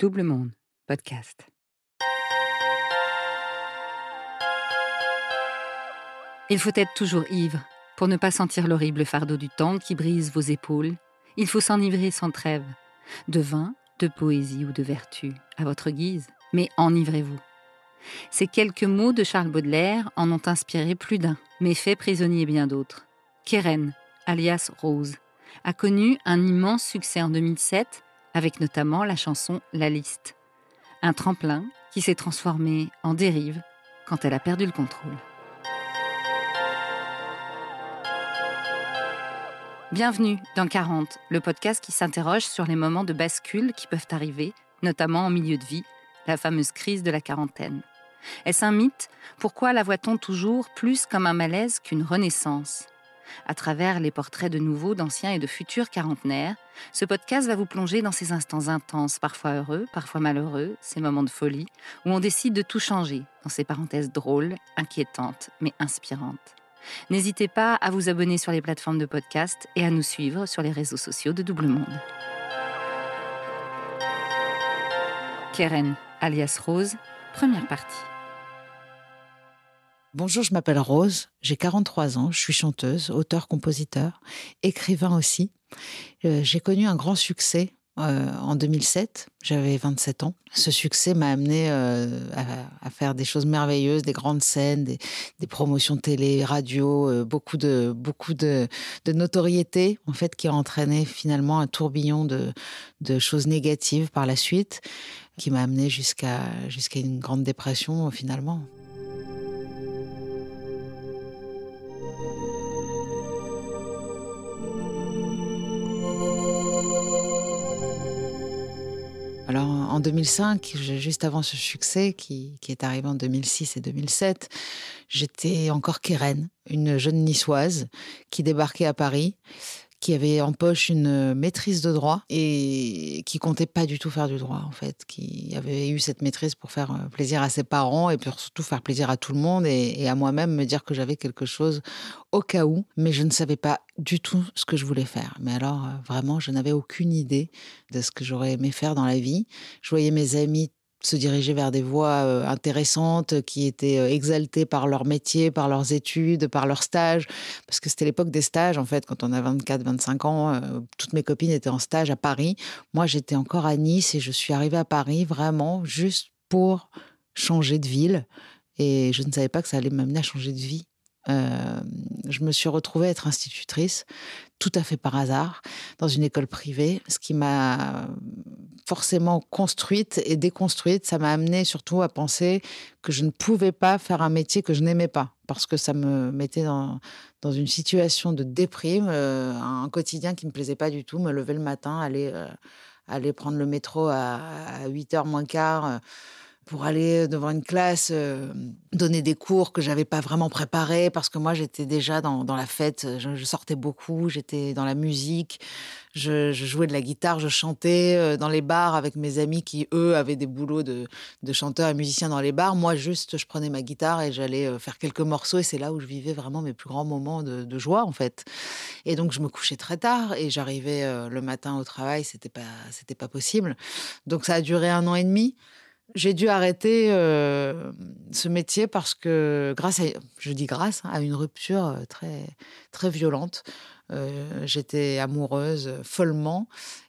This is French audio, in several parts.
Double Monde, podcast. Il faut être toujours ivre pour ne pas sentir l'horrible fardeau du temps qui brise vos épaules. Il faut s'enivrer sans trêve, de vin, de poésie ou de vertu, à votre guise, mais enivrez-vous. Ces quelques mots de Charles Baudelaire en ont inspiré plus d'un, mais fait prisonnier bien d'autres. Keren, alias Rose, a connu un immense succès en 2007 avec notamment la chanson La Liste. Un tremplin qui s'est transformé en dérive quand elle a perdu le contrôle. Bienvenue dans 40, le podcast qui s'interroge sur les moments de bascule qui peuvent arriver, notamment en milieu de vie, la fameuse crise de la quarantaine. Est-ce un mythe? Pourquoi la voit-on toujours plus comme un malaise qu'une renaissance? À travers les portraits de nouveaux, d'anciens et de futurs quarantenaires, ce podcast va vous plonger dans ces instants intenses, parfois heureux, parfois malheureux, ces moments de folie, où on décide de tout changer, dans ces parenthèses drôles, inquiétantes, mais inspirantes. N'hésitez pas à vous abonner sur les plateformes de podcast et à nous suivre sur les réseaux sociaux de Double Monde. Keren, alias Rose, première partie. Bonjour, je m'appelle Rose, j'ai 43 ans, je suis chanteuse, auteur-compositeur, écrivain aussi. Euh, j'ai connu un grand succès euh, en 2007, j'avais 27 ans. Ce succès m'a amené euh, à, faire des choses merveilleuses, des grandes scènes, des, promotions télé, radio, beaucoup de beaucoup de, notoriété en fait qui a entraîné finalement un tourbillon de, de choses négatives par la suite, qui m'a amené jusqu'à jusqu'à une grande dépression finalement. En 2005, juste avant ce succès qui, est arrivé en 2006 et 2007, j'étais encore Keren, une jeune niçoise qui débarquait à Paris qui avait en poche une maîtrise de droit et qui comptait pas du tout faire du droit en fait, qui avait eu cette maîtrise pour faire euh, plaisir à ses parents et pour surtout faire plaisir à tout le monde et, à moi-même me dire que j'avais quelque chose au cas où, mais je ne savais pas du tout ce que je voulais faire. Mais alors euh, vraiment, je n'avais aucune idée de ce que j'aurais aimé faire dans la vie. Je voyais mes amis se diriger vers des voies euh, intéressantes qui étaient euh, exaltées par leur métier, par leurs études, par leurs stages. Parce que c'était l'époque des stages, en fait, quand on a 24, 25 ans. Euh, toutes mes copines étaient en stage à Paris. Moi, j'étais encore à Nice et je suis arrivée à Paris vraiment juste pour changer de ville. Et je ne savais pas que ça allait m'amener à changer de vie. Je me suis retrouvée être institutrice tout à fait par hasard dans une école privée, ce qui m'a forcément construite et déconstruite. Ça m'a amené surtout à penser que je ne pouvais pas faire un métier que je n'aimais pas parce que ça me mettait dans, une situation de déprime, euh, un quotidien qui me plaisait pas du tout, me lever le matin, aller, euh, aller prendre le métro à, à 8h moins quart. Pour aller devant une classe, euh, donner des cours que j'avais pas vraiment préparés parce que moi j'étais déjà dans, la fête, je, sortais beaucoup, j'étais dans la musique, je, jouais de la guitare, je chantais euh, dans les bars avec mes amis qui eux avaient des boulots de, de chanteurs et musiciens dans les bars. Moi juste je prenais ma guitare et j'allais euh, faire quelques morceaux et c'est là où je vivais vraiment mes plus grands moments de, de, joie en fait. Et donc je me couchais très tard et j'arrivais le matin au travail, c'était pas c'était pas possible. Donc ça a duré un an et demi. J'ai dû arrêter euh, ce métier parce que, grâce à, je dis grâce, hein, à une rupture euh, très, très violente. Euh, j'étais amoureuse follement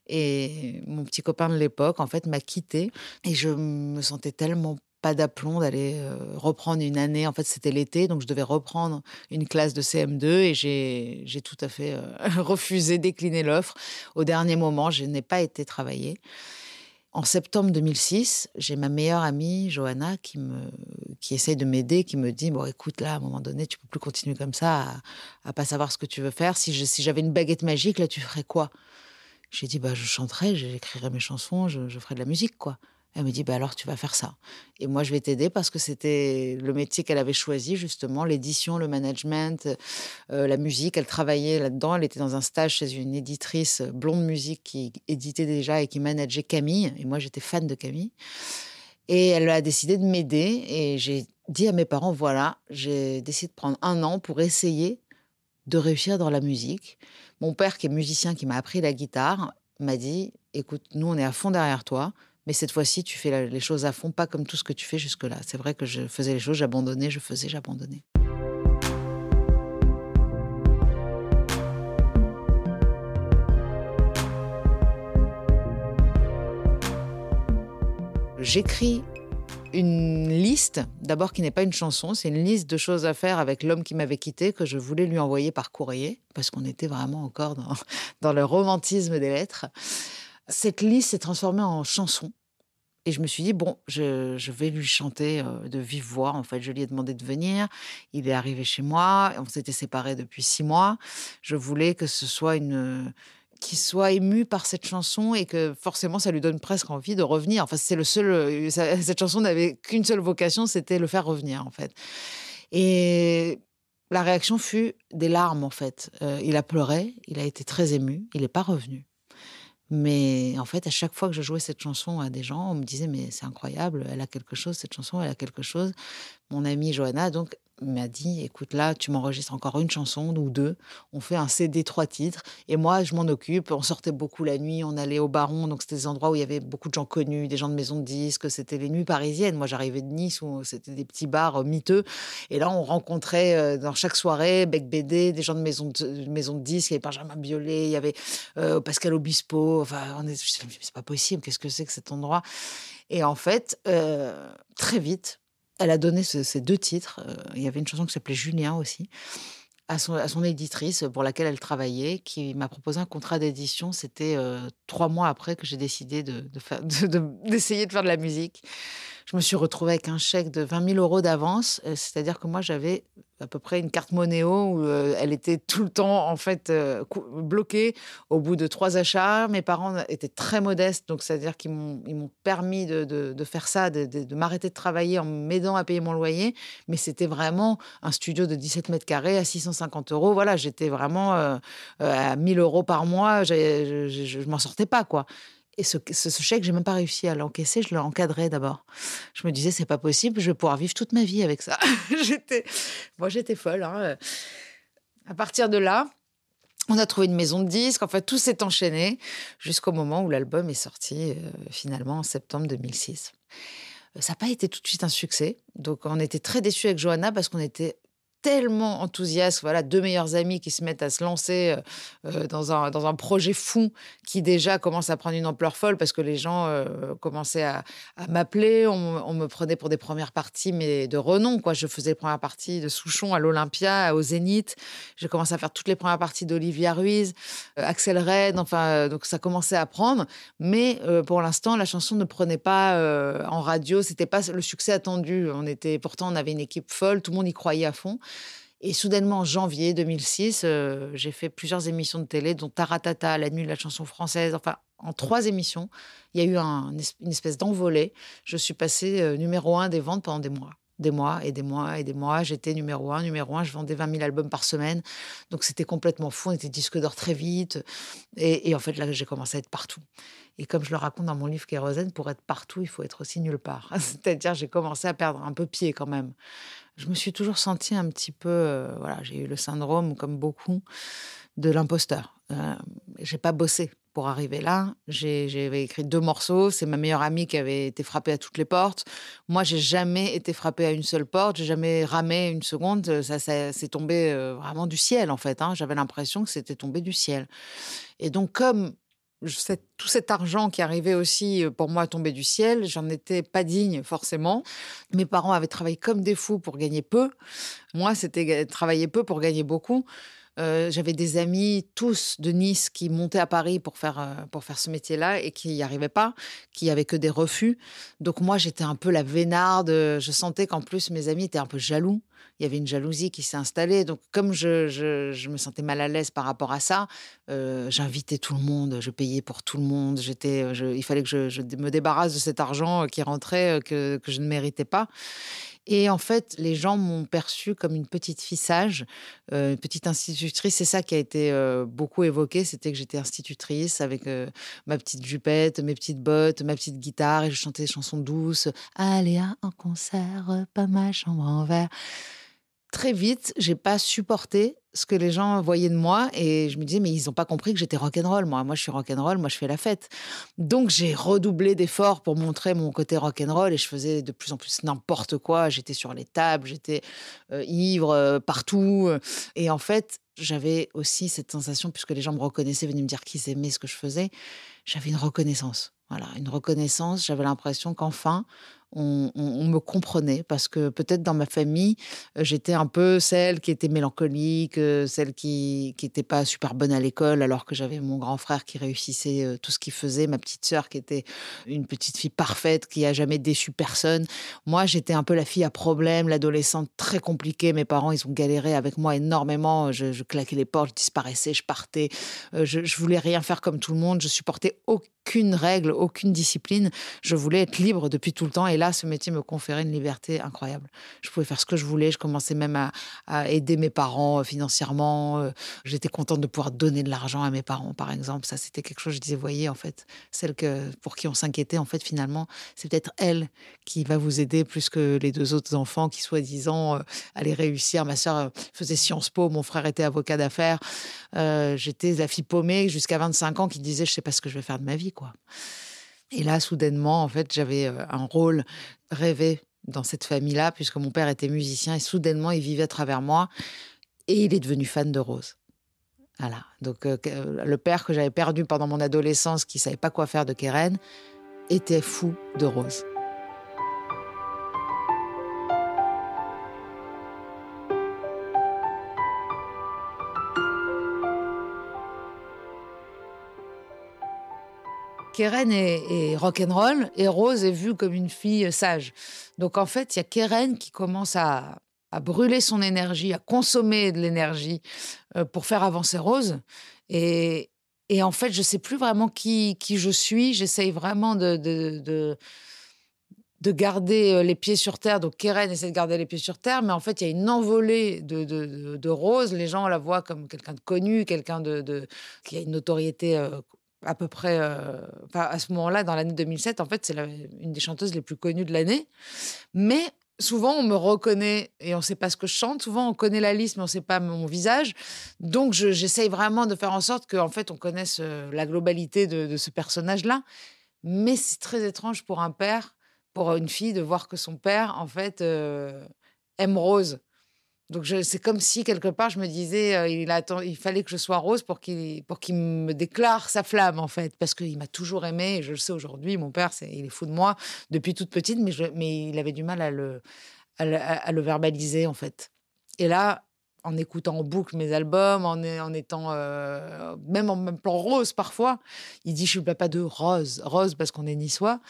et mon petit copain de l'époque, en fait, m'a quittée et je me sentais tellement pas d'aplomb d'aller reprendre une année. En fait, c'était l'été, donc je devais reprendre une classe de CM2 et j'ai tout à fait refusé, décliné l'offre. Au dernier moment, je n'ai pas été travailler. En septembre 2006, j'ai ma meilleure amie, Johanna, qui, me, qui essaye de m'aider, qui me dit Bon, écoute, là, à un moment donné, tu peux plus continuer comme ça, à, à pas savoir ce que tu veux faire. Si, si j'avais une baguette magique, là, tu ferais quoi? J'ai dit Bah, je chanterais, j'écrirais mes chansons, je, je ferais de la musique, quoi. Elle me dit, bah alors tu vas faire ça. Et moi, je vais t'aider parce que c'était le métier qu'elle avait choisi, justement, l'édition, le management, euh, la musique. Elle travaillait là-dedans. Elle était dans un stage chez une éditrice blonde musique qui éditait déjà et qui manageait Camille. Et moi, j'étais fan de Camille. Et elle a décidé de m'aider. Et j'ai dit à mes parents, voilà, j'ai décidé de prendre un an pour essayer de réussir dans la musique. Mon père, qui est musicien, qui m'a appris la guitare, m'a dit, écoute, nous, on est à fond derrière toi Mais cette fois-ci, tu fais les choses à fond, pas comme tout ce que tu fais jusque-là. C'est vrai que je faisais les choses, j'abandonnais, je faisais, j'abandonnais. J'écris une liste, d'abord qui n'est pas une chanson, c'est une liste de choses à faire avec l'homme qui m'avait quitté, que je voulais lui envoyer par courrier, parce qu'on était vraiment encore dans, dans le romantisme des lettres. Cette liste s'est transformée en chanson. Et je me suis dit, bon, je, vais lui chanter euh, de vive voix. En fait, je lui ai demandé de venir. Il est arrivé chez moi. On s'était séparés depuis six mois. Je voulais que ce soit une, qu'il soit ému par cette chanson et que forcément ça lui donne presque envie de revenir. Enfin, c'est le seul. Euh, cette chanson n'avait qu'une seule vocation, c'était le faire revenir en fait. Et la réaction fut des larmes en fait. Euh, il a pleuré, il a été très ému, il n'est pas revenu. Mais en fait, à chaque fois que je jouais cette chanson à des gens, on me disait mais c'est incroyable, elle a quelque chose cette chanson, elle a quelque chose. Mon amie Johanna, donc m'a dit écoute là tu m'enregistres encore une chanson ou deux. On fait un CD trois titres. Et moi je m'en occupe. On sortait beaucoup la nuit. On allait au Baron. Donc c'était des endroits où il y avait beaucoup de gens connus des gens de maisons de disques. C'était les nuits parisiennes. Moi j'arrivais de Nice où c'était des petits bars euh, miteux. Et là on rencontrait euh, dans chaque soirée Bec BD des gens de maisons de, maison de disques. Il y avait Benjamin Biolay il y avait euh, Pascal Obispo. Enfin on est c'est pas possible. Qu'est-ce que c'est que cet endroit? Et en fait très vite elle a donné ces deux titres. Euh, il y avait une chanson qui s'appelait Julien aussi. À son, éditrice pour laquelle elle travaillait, qui m'a proposé un contrat d'édition. C'était euh, trois mois après que j'ai décidé d'essayer de, de, de, de faire de la musique. Je me suis retrouvée avec un chèque de 20 000 euros d'avance, euh, c'est-à-dire que moi j'avais à peu près une carte Monéo où euh, elle était tout le temps en fait euh, bloquée au bout de trois achats. Mes parents étaient très modestes, donc c'est-à-dire qu'ils m'ont permis de, de, faire ça, de, m'arrêter de travailler en m'aidant à payer mon loyer. Mais c'était vraiment un studio de 17 mètres carrés à 650 euros. Voilà, j'étais vraiment euh, à 1000 euros par mois. Je, je, je m'en sortais pas quoi. Et ce, ce, ce chèque, j'ai même pas réussi à l'encaisser. Je l'ai encadré d'abord. Je me disais, c'est pas possible. Je vais pouvoir vivre toute ma vie avec ça. j'étais, moi, j'étais folle. Hein. À partir de là, on a trouvé une maison de disques. Enfin, tout s'est enchaîné jusqu'au moment où l'album est sorti, euh, finalement, en septembre 2006. Ça n'a pas été tout de suite un succès. Donc, on était très déçus avec Johanna parce qu'on était tellement enthousiaste. Voilà, deux meilleurs amis qui se mettent à se lancer euh, euh, dans, un, dans un projet fou qui déjà commence à prendre une ampleur folle parce que les gens euh, commençaient à, m'appeler. On, me prenait pour des premières parties, mais de renom. Quoi. Je faisais les premières parties de Souchon à l'Olympia, au Zénith. J'ai commencé à faire toutes les premières parties d'Olivia Ruiz, Axel Red. Enfin, donc ça commençait à prendre. Mais pour l'instant, la chanson ne prenait pas en radio. C'était pas le succès attendu. On était, pourtant, on avait une équipe folle. Tout le monde y croyait à fond. Et soudainement, en janvier 2006, euh, j'ai fait plusieurs émissions de télé, dont Taratata, La nuit de la chanson française. Enfin, en trois émissions, il y a eu un, une espèce d'envolée. Je suis passée euh, numéro un des ventes pendant des mois. Des mois et des mois et des mois. J'étais numéro un, numéro un. Je vendais 20 000 albums par semaine. Donc c'était complètement fou. On était disque d'or très vite. Et, et en fait, là, j'ai commencé à être partout. Et comme je le raconte dans mon livre Kérosène, pour être partout, il faut être aussi nulle part. C'est-à-dire, j'ai commencé à perdre un peu pied quand même je me suis toujours sentie un petit peu, euh, voilà, j'ai eu le syndrome, comme beaucoup, de l'imposteur. Euh, j'ai pas bossé pour arriver là. J'avais écrit deux morceaux. C'est ma meilleure amie qui avait été frappée à toutes les portes. Moi, j'ai jamais été frappée à une seule porte. J'ai jamais ramé une seconde. Ça, ça c'est tombé euh, vraiment du ciel, en fait. Hein. J'avais l'impression que c'était tombé du ciel. Et donc, comme tout cet argent qui arrivait aussi euh, pour moi à tomber du ciel, j'en étais pas digne forcément. Mes parents avaient travaillé comme des fous pour gagner peu. Moi, c'était travailler peu pour gagner beaucoup. Euh, j'avais des amis tous de Nice qui montaient à Paris pour faire euh, pour faire ce métier-là et qui n'y arrivaient pas, qui avaient que des refus. Donc moi j'étais un peu la vénarde. Je sentais qu'en plus mes amis étaient un peu jaloux. Il y avait une jalousie qui s'est installée. Donc comme je, je, me sentais mal à l'aise par rapport à ça, euh, j'invitais tout le monde, je payais pour tout le monde. J'étais, il fallait que je, me débarrasse de cet argent qui rentrait que, que je ne méritais pas. Et en fait, les gens m'ont perçue comme une petite fille sage, euh, une petite institutrice. C'est ça qui a été euh, beaucoup évoqué, c'était que j'étais institutrice avec euh, ma petite jupette, mes petites bottes, ma petite guitare, et je chantais des chansons douces. Allez à un concert, pas ma chambre en verre. Très vite, j'ai pas supporté ce que les gens voyaient de moi et je me disais mais ils n'ont pas compris que j'étais rock'n'roll moi. Moi je suis rock'n'roll moi je fais la fête. Donc j'ai redoublé d'efforts pour montrer mon côté rock'n'roll et je faisais de plus en plus n'importe quoi. J'étais sur les tables j'étais euh, ivre euh, partout et en fait j'avais aussi cette sensation puisque les gens me reconnaissaient venaient me dire qu'ils aimaient ce que je faisais j'avais une reconnaissance. Voilà une reconnaissance. J'avais l'impression qu'enfin on, me comprenait parce que peut-être dans ma famille, euh, j'étais un peu celle qui était mélancolique, euh, celle qui n'était pas super bonne à l'école, alors que j'avais mon grand frère qui réussissait euh, tout ce qu'il faisait, ma petite sœur qui était une petite fille parfaite, qui a jamais déçu personne. Moi, j'étais un peu la fille à problème, l'adolescente très compliquée. Mes parents, ils ont galéré avec moi énormément. Je, claquais les portes, je disparaissais, je partais. je, voulais rien faire comme tout le monde. Je supportais aucune règle, aucune discipline. Je voulais être libre depuis tout le temps. Là, ce métier me conférait une liberté incroyable. Je pouvais faire ce que je voulais. Je commençais même à, aider mes parents euh, financièrement. Euh, j'étais contente de pouvoir donner de l'argent à mes parents, par exemple. Ça, c'était quelque chose. Je disais, voyez, en fait, celle que pour qui on s'inquiétait, en fait, finalement, c'est peut-être elle qui va vous aider plus que les deux autres enfants qui, soi-disant, euh, allaient réussir. Ma sœur faisait Sciences Po. Mon frère était avocat d'affaires. J'étais la fille paumée jusqu'à 25 ans qui disait, je sais pas ce que je vais faire de ma vie, quoi. Et là, soudainement, en fait, j'avais un rôle rêvé dans cette famille-là, puisque mon père était musicien et soudainement, il vivait à travers moi et il est devenu fan de Rose. Voilà. Donc, le père que j'avais perdu pendant mon adolescence, qui savait pas quoi faire de Keren, était fou de Rose. Keren est, rock'n'roll et Rose est vue comme une fille sage. Donc en fait, il y a Keren qui commence à, brûler son énergie, à consommer de l'énergie euh, pour faire avancer Rose. Et, en fait, je ne sais plus vraiment qui, je suis. J'essaye vraiment de, de, garder euh, les pieds sur terre. Donc Keren essaie de garder les pieds sur terre, mais en fait, il y a une envolée de, Rose. Les gens la voient comme quelqu'un de connu, quelqu'un de, qui a une notoriété euh, à peu près, euh, à ce moment-là, dans l'année 2007, en fait, c'est une des chanteuses les plus connues de l'année. Mais souvent, on me reconnaît et on ne sait pas ce que je chante. Souvent, on connaît la liste, mais on ne sait pas mon visage. Donc, j'essaye vraiment de faire en sorte qu'en fait, on connaisse euh, la globalité de, ce personnage-là. Mais c'est très étrange pour un père, pour une fille, de voir que son père, en fait, euh, aime Rose. Donc c'est comme si quelque part je me disais euh, il, attend, il fallait que je sois rose pour qu'il pour qu'il me déclare sa flamme en fait. Parce qu'il m'a toujours aimé et je le sais aujourd'hui mon père il est fou de moi depuis toute petite mais mais il avait du mal à le à le, verbaliser en fait. Et là en écoutant en boucle mes albums, en, en étant euh, même en m'appelant Rose parfois, il dit je suis le papa de Rose, Rose parce qu'on est niçois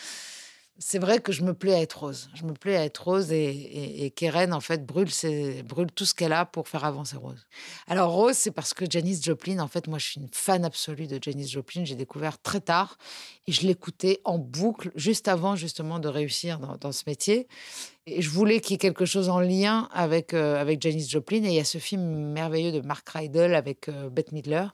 c'est vrai que je me plais à être rose. Je me plais à être rose et, Keren, en fait, brûle, brûle tout ce qu'elle a pour faire avancer Rose. Alors, Rose, c'est parce que Janis Joplin, en fait, moi, je suis une fan absolue de Janis Joplin. J'ai découvert très tard et je l'écoutais en boucle juste avant, justement, de réussir dans, ce métier. Et je voulais qu'il y ait quelque chose en lien avec, euh, avec Janis Joplin. Et il y a ce film merveilleux de Mark Rydell avec euh, Bette Midler,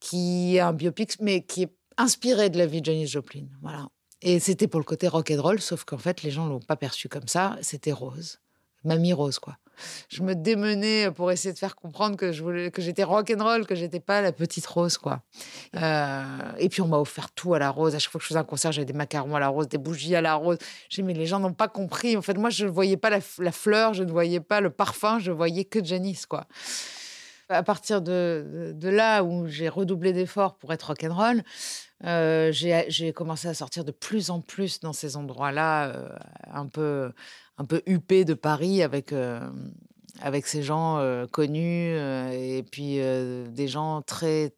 qui est un biopic, mais qui est inspiré de la vie de Janis Joplin. Voilà. Et c'était pour le côté rock and roll, sauf qu'en fait, les gens l'ont pas perçu comme ça. C'était Rose, mamie Rose, quoi. Je me démenais pour essayer de faire comprendre que je voulais, que j'étais rock and roll, que j'étais pas la petite Rose, quoi. Euh, et puis on m'a offert tout à la Rose. À chaque fois que je faisais un concert, j'avais des macarons à la Rose, des bougies à la Rose. J'ai mais les gens n'ont pas compris. En fait, moi, je ne voyais pas la, fleur, je ne voyais pas le parfum, je voyais que Janice, quoi. À partir de, là où j'ai redoublé d'efforts pour être rock'n'roll, euh, j'ai commencé à sortir de plus en plus dans ces endroits-là, euh, un peu un peu huppés de Paris avec euh, avec ces gens connus et puis des gens très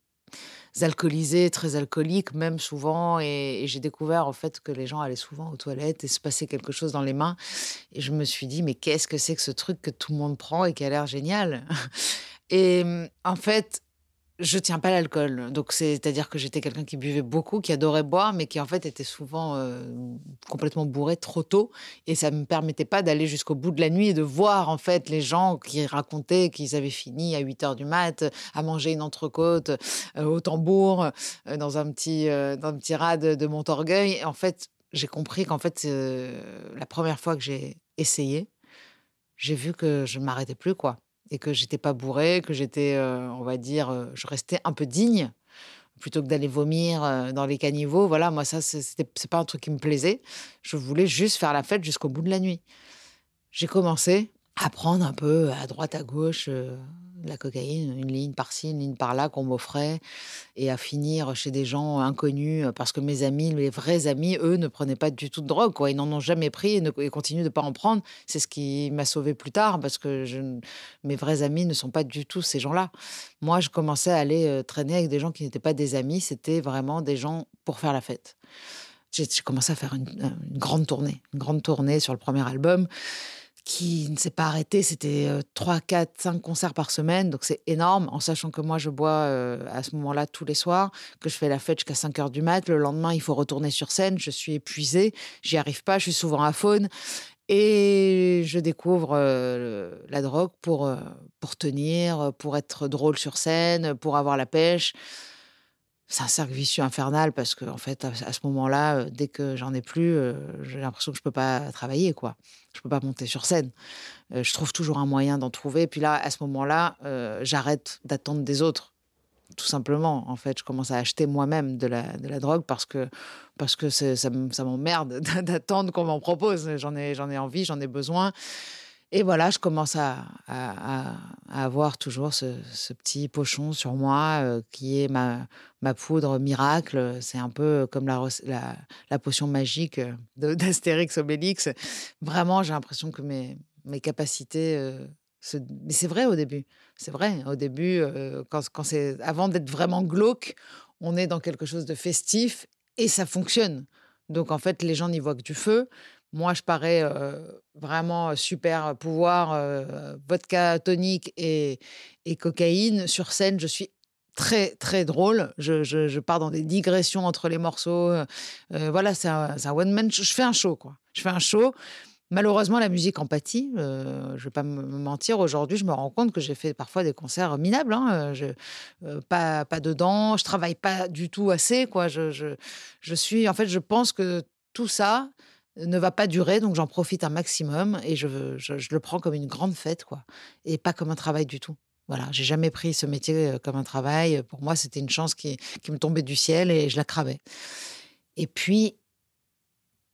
alcoolisés, très alcooliques même souvent et, et j'ai découvert en fait que les gens allaient souvent aux toilettes et se passait quelque chose dans les mains. Et je me suis dit mais qu'est-ce que c'est que ce truc que tout le monde prend et qui a l'air génial? Et en fait je tiens pas l'alcool. Donc, c'est-à-dire que j'étais quelqu'un qui buvait beaucoup, qui adorait boire, mais qui en fait était souvent euh, complètement bourré trop tôt. Et ça me permettait pas d'aller jusqu'au bout de la nuit et de voir en fait les gens qui racontaient qu'ils avaient fini à 8 heures du mat à manger une entrecôte euh, au tambour euh, dans un petit, dans petit rad de Montorgueil. En fait, j'ai compris qu'en fait, la première fois que j'ai essayé, j'ai vu que je ne m'arrêtais plus, quoi. Et que j'étais pas bourrée, que j'étais, euh, on va dire, euh, je restais un peu digne plutôt que d'aller vomir euh, dans les caniveaux. Voilà, moi, ça, c'était, c'est pas un truc qui me plaisait. Je voulais juste faire la fête jusqu'au bout de la nuit. J'ai commencé à prendre un peu à droite, à gauche, la cocaïne, une ligne par-ci, une ligne par-là qu'on m'offrait, et à finir chez des gens inconnus, parce que mes amis, les vrais amis, eux, ne prenaient pas du tout de drogue. Ils n'en ont jamais pris et, ne, continuent de ne pas en prendre. C'est ce qui m'a sauvé plus tard, parce que mes vrais amis ne sont pas du tout ces gens-là. Moi, je commençais à aller euh, traîner avec des gens qui n'étaient pas des amis, c'était vraiment des gens pour faire la fête. J'ai commencé à faire une, une grande tournée, une grande tournée sur le premier album qui ne s'est pas arrêté. C'était 3, 4, 5 concerts par semaine. Donc c'est énorme, en sachant que moi, je bois à ce moment-là tous les soirs, que je fais la fête jusqu'à 5 heures du mat. Le lendemain, il faut retourner sur scène. Je suis épuisée. J'y arrive pas. Je suis souvent à faune. Et je découvre la drogue pour, pour tenir, pour être drôle sur scène, pour avoir la pêche c'est un cercle vicieux infernal parce que en fait à, ce moment-là euh, dès que j'en ai plus euh, j'ai l'impression que je peux pas travailler quoi. Je peux pas monter sur scène. Euh, je trouve toujours un moyen d'en trouver. Puis là à ce moment-là j'arrête d'attendre des autres tout simplement. En fait je commence à acheter moi-même de la, de la drogue parce que parce que ça, ça m'emmerde d'attendre qu'on m'en propose. J'en ai j'en ai envie j'en ai besoin et voilà, je commence à, avoir toujours ce, petit pochon sur moi euh, qui est ma, poudre miracle. C'est un peu comme la, potion magique d'Astérix Obélix. Vraiment, j'ai l'impression que mes, capacités. Euh, mais c'est vrai au début. C'est vrai. Au début, euh, quand c'est avant d'être vraiment glauque, on est dans quelque chose de festif et ça fonctionne. Donc en fait, les gens n'y voient que du feu. Moi, je parais vraiment super pouvoir, vodka tonique et, cocaïne. Sur scène, je suis très, très drôle. Je, pars dans des digressions entre les morceaux. voilà, c'est un, one-man. Je fais un show, quoi. Je fais un show. Malheureusement, la musique en pâtit. je ne vais pas me mentir. Aujourd'hui, je me rends compte que j'ai fait parfois des concerts minables. Hein. Je, pas, pas dedans. Je travaille pas du tout assez. Quoi. Je, je, je suis. En fait, je pense que tout ça, ne va pas durer, donc j'en profite un maximum et je, je, le prends comme une grande fête, quoi, et pas comme un travail du tout. Voilà, j'ai jamais pris ce métier euh, comme un travail. Pour moi, c'était une chance qui, qui, me tombait du ciel et je la cravais. Et puis,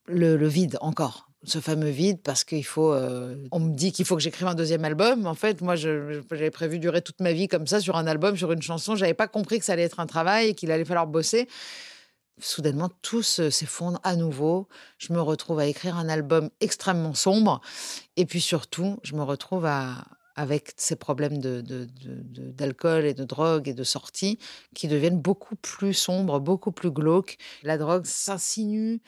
le, vide encore, ce fameux vide, parce qu'il faut. Euh, on me dit qu'il faut que j'écrive un deuxième album. En fait, moi, j'avais prévu durer toute ma vie comme ça sur un album, sur une chanson. J'avais pas compris que ça allait être un travail et qu'il allait falloir bosser soudainement tout s'effondre à nouveau. Je me retrouve à écrire un album extrêmement sombre. Et puis surtout, je me retrouve à, avec ces problèmes d'alcool et de drogue et de sortie qui deviennent beaucoup plus sombres, beaucoup plus glauques. La drogue s'insinue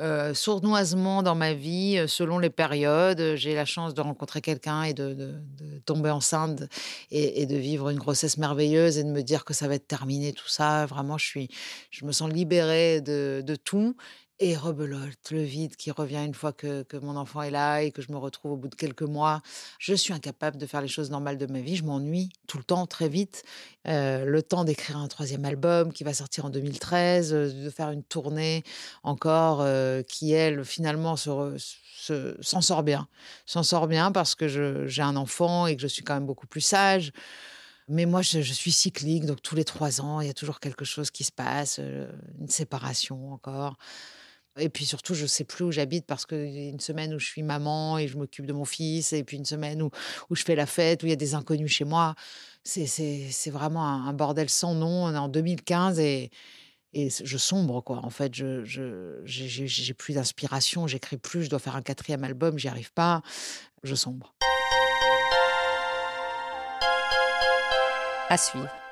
euh, sournoisement dans ma vie euh, selon les périodes. J'ai la chance de rencontrer quelqu'un et de, tomber enceinte et, de vivre une grossesse merveilleuse et de me dire que ça va être terminé tout ça. Vraiment, je me sens libérée de tout et rebelote, le vide qui revient une fois que, mon enfant est là et que je me retrouve au bout de quelques mois. Je suis incapable de faire les choses normales de ma vie. Je m'ennuie tout le temps, très vite. Euh, le temps d'écrire un troisième album qui va sortir en 2013, euh, de faire une tournée encore euh, qui, elle, finalement, s'en se, s'en sort bien. S'en sort bien parce que j'ai un enfant et que je suis quand même beaucoup plus sage. Mais moi, je, suis cyclique, donc tous les trois ans, il y a toujours quelque chose qui se passe, une séparation encore. Et puis surtout, je ne sais plus où j'habite parce a une semaine où je suis maman et je m'occupe de mon fils, et puis une semaine où, où je fais la fête, où il y a des inconnus chez moi. C'est vraiment un, bordel sans nom. On est en 2015 et, et je sombre, quoi. En fait, je j'ai plus d'inspiration, j'écris plus, je dois faire un quatrième album, j'y arrive pas. Je sombre. À suivre.